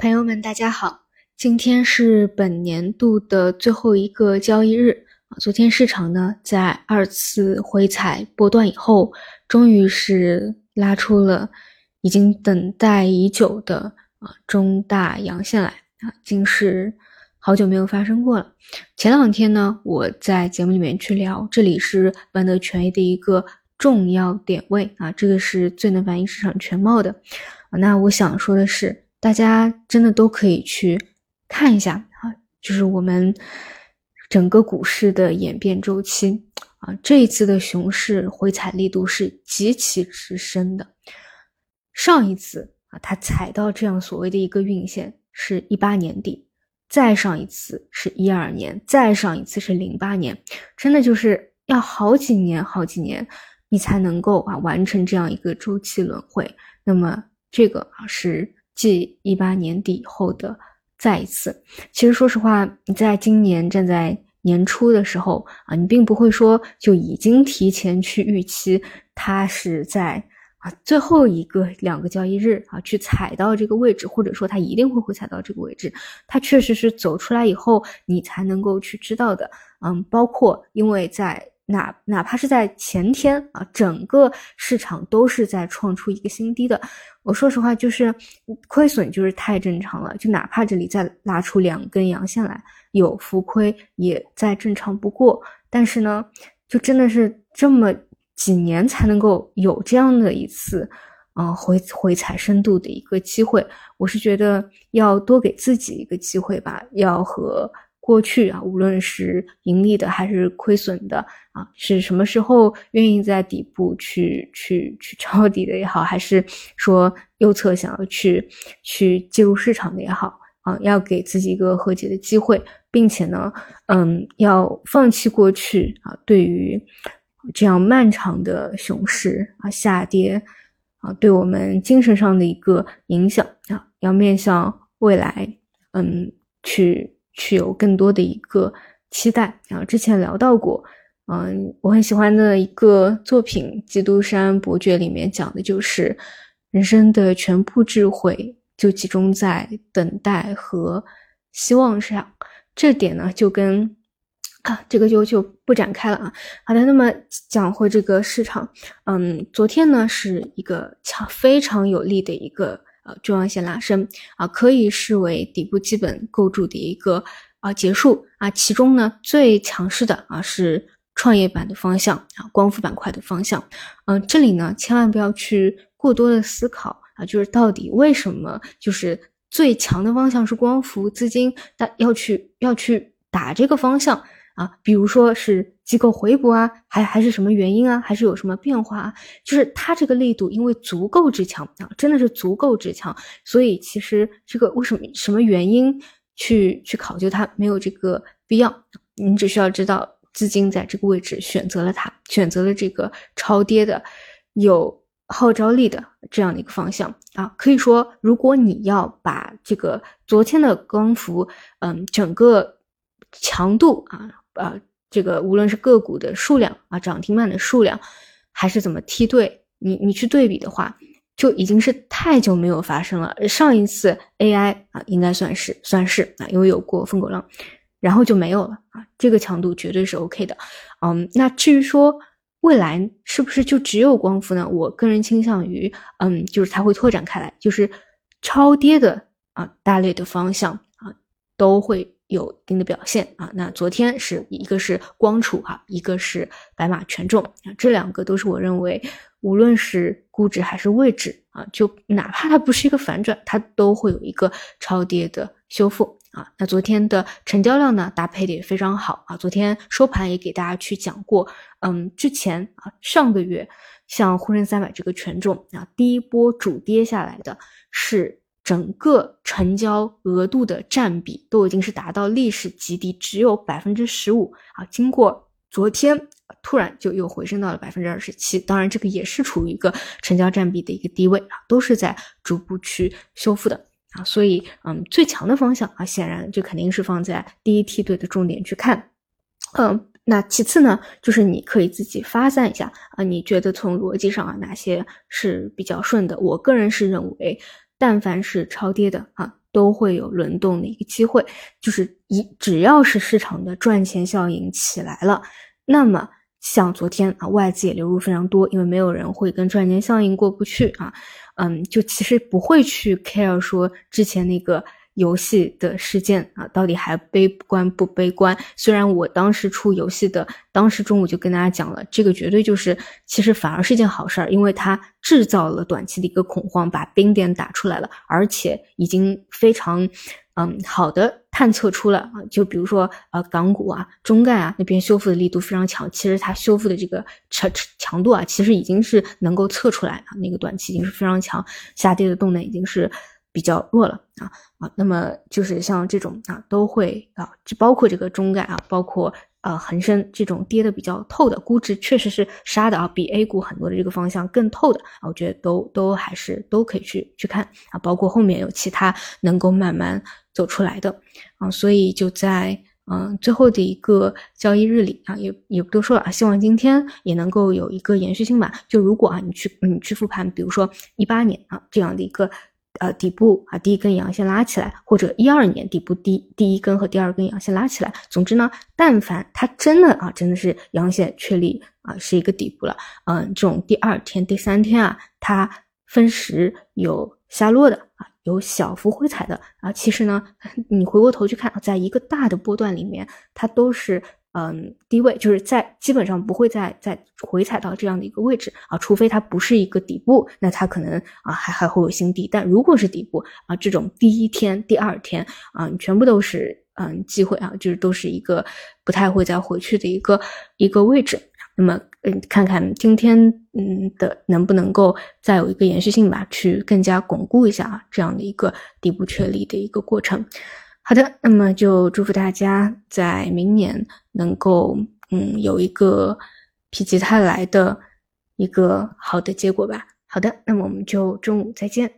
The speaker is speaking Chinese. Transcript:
朋友们，大家好，今天是本年度的最后一个交易日啊。昨天市场呢，在二次回踩波段以后，终于是拉出了已经等待已久的啊中大阳线来啊，竟是好久没有发生过了。前两天呢，我在节目里面去聊，这里是万德权益的一个重要点位啊，这个是最能反映市场全貌的啊。那我想说的是。大家真的都可以去看一下啊，就是我们整个股市的演变周期啊，这一次的熊市回踩力度是极其之深的。上一次啊，它踩到这样所谓的一个运线是一八年底，再上一次是一二年，再上一次是零八年，真的就是要好几年好几年，你才能够啊完成这样一个周期轮回。那么这个啊是。继一八年底以后的再一次，其实说实话，你在今年站在年初的时候啊，你并不会说就已经提前去预期它是在啊最后一个两个交易日啊去踩到这个位置，或者说它一定会会踩到这个位置，它确实是走出来以后你才能够去知道的。嗯，包括因为在。哪哪怕是在前天啊，整个市场都是在创出一个新低的。我说实话，就是亏损就是太正常了。就哪怕这里再拉出两根阳线来，有浮亏也再正常不过。但是呢，就真的是这么几年才能够有这样的一次，啊回回踩深度的一个机会。我是觉得要多给自己一个机会吧，要和。过去啊，无论是盈利的还是亏损的啊，是什么时候愿意在底部去去去抄底的也好，还是说右侧想要去去介入市场的也好啊，要给自己一个和解的机会，并且呢，嗯，要放弃过去啊，对于这样漫长的熊市啊下跌啊，对我们精神上的一个影响啊，要面向未来，嗯，去。去有更多的一个期待啊！之前聊到过，嗯，我很喜欢的一个作品《基督山伯爵》里面讲的就是人生的全部智慧就集中在等待和希望上。这点呢，就跟啊，这个就就不展开了啊。好的，那么讲回这个市场，嗯，昨天呢是一个强非常有利的一个。呃，中阳线拉升啊，可以视为底部基本构筑的一个啊结束啊。其中呢，最强势的啊是创业板的方向啊，光伏板块的方向。嗯，这里呢，千万不要去过多的思考啊，就是到底为什么就是最强的方向是光伏，资金大要去要去打这个方向。啊，比如说是机构回补啊，还还是什么原因啊，还是有什么变化啊？就是它这个力度因为足够之强啊，真的是足够之强，所以其实这个为什么什么原因去去考究它没有这个必要，你只需要知道资金在这个位置选择了它，选择了这个超跌的有号召力的这样的一个方向啊。可以说，如果你要把这个昨天的光伏，嗯，整个强度啊。呃，这个无论是个股的数量啊，涨停板的数量，还是怎么梯队，你你去对比的话，就已经是太久没有发生了。上一次 AI 啊，应该算是算是啊，因为有过疯狗浪，然后就没有了啊。这个强度绝对是 OK 的。嗯，那至于说未来是不是就只有光伏呢？我个人倾向于，嗯，就是它会拓展开来，就是超跌的啊大类的方向啊都会。有一定的表现啊，那昨天是一个是光储哈，一个是白马权重啊，这两个都是我认为无论是估值还是位置啊，就哪怕它不是一个反转，它都会有一个超跌的修复啊。那昨天的成交量呢，搭配的也非常好啊。昨天收盘也给大家去讲过，嗯，之前啊上个月像沪深三百这个权重啊，第一波主跌下来的是。整个成交额度的占比都已经是达到历史极低，只有百分之十五啊。经过昨天突然就又回升到了百分之二十七，当然这个也是处于一个成交占比的一个低位啊，都是在逐步去修复的啊。所以嗯，最强的方向啊，显然就肯定是放在第一梯队的重点去看。嗯，那其次呢，就是你可以自己发散一下啊，你觉得从逻辑上啊哪些是比较顺的？我个人是认为。但凡是超跌的啊，都会有轮动的一个机会，就是一只要是市场的赚钱效应起来了，那么像昨天啊，外资也流入非常多，因为没有人会跟赚钱效应过不去啊，嗯，就其实不会去 care 说之前那个。游戏的事件啊，到底还悲观不悲观？虽然我当时出游戏的，当时中午就跟大家讲了，这个绝对就是，其实反而是件好事儿，因为它制造了短期的一个恐慌，把冰点打出来了，而且已经非常，嗯，好的探测出了啊，就比如说呃港股啊、中概啊那边修复的力度非常强，其实它修复的这个强强度啊，其实已经是能够测出来啊，那个短期已经是非常强，下跌的动能已经是。比较弱了啊啊，那么就是像这种啊，都会啊，就包括这个中概啊，包括呃恒生这种跌的比较透的，估值确实是杀的啊，比 A 股很多的这个方向更透的啊，我觉得都都还是都可以去去看啊，包括后面有其他能够慢慢走出来的啊，所以就在嗯最后的一个交易日里啊，也也不多说了啊，希望今天也能够有一个延续性吧。就如果啊你去你去复盘，比如说一八年啊这样的一个。呃，底部啊，第一根阳线拉起来，或者一二年底部第第一根和第二根阳线拉起来。总之呢，但凡它真的啊，真的是阳线确立啊，是一个底部了。嗯，这种第二天、第三天啊，它分时有下落的啊，有小幅回踩的啊，其实呢，你回过头去看，在一个大的波段里面，它都是。嗯，低位就是在基本上不会再再回踩到这样的一个位置啊，除非它不是一个底部，那它可能啊还还会有新低。但如果是底部啊，这种第一天、第二天啊，全部都是嗯机会啊，就是都是一个不太会再回去的一个一个位置。那么嗯，看看今天嗯的能不能够再有一个延续性吧，去更加巩固一下这样的一个底部确立的一个过程。好的，那么就祝福大家在明年能够嗯有一个否极泰来的一个好的结果吧。好的，那么我们就中午再见。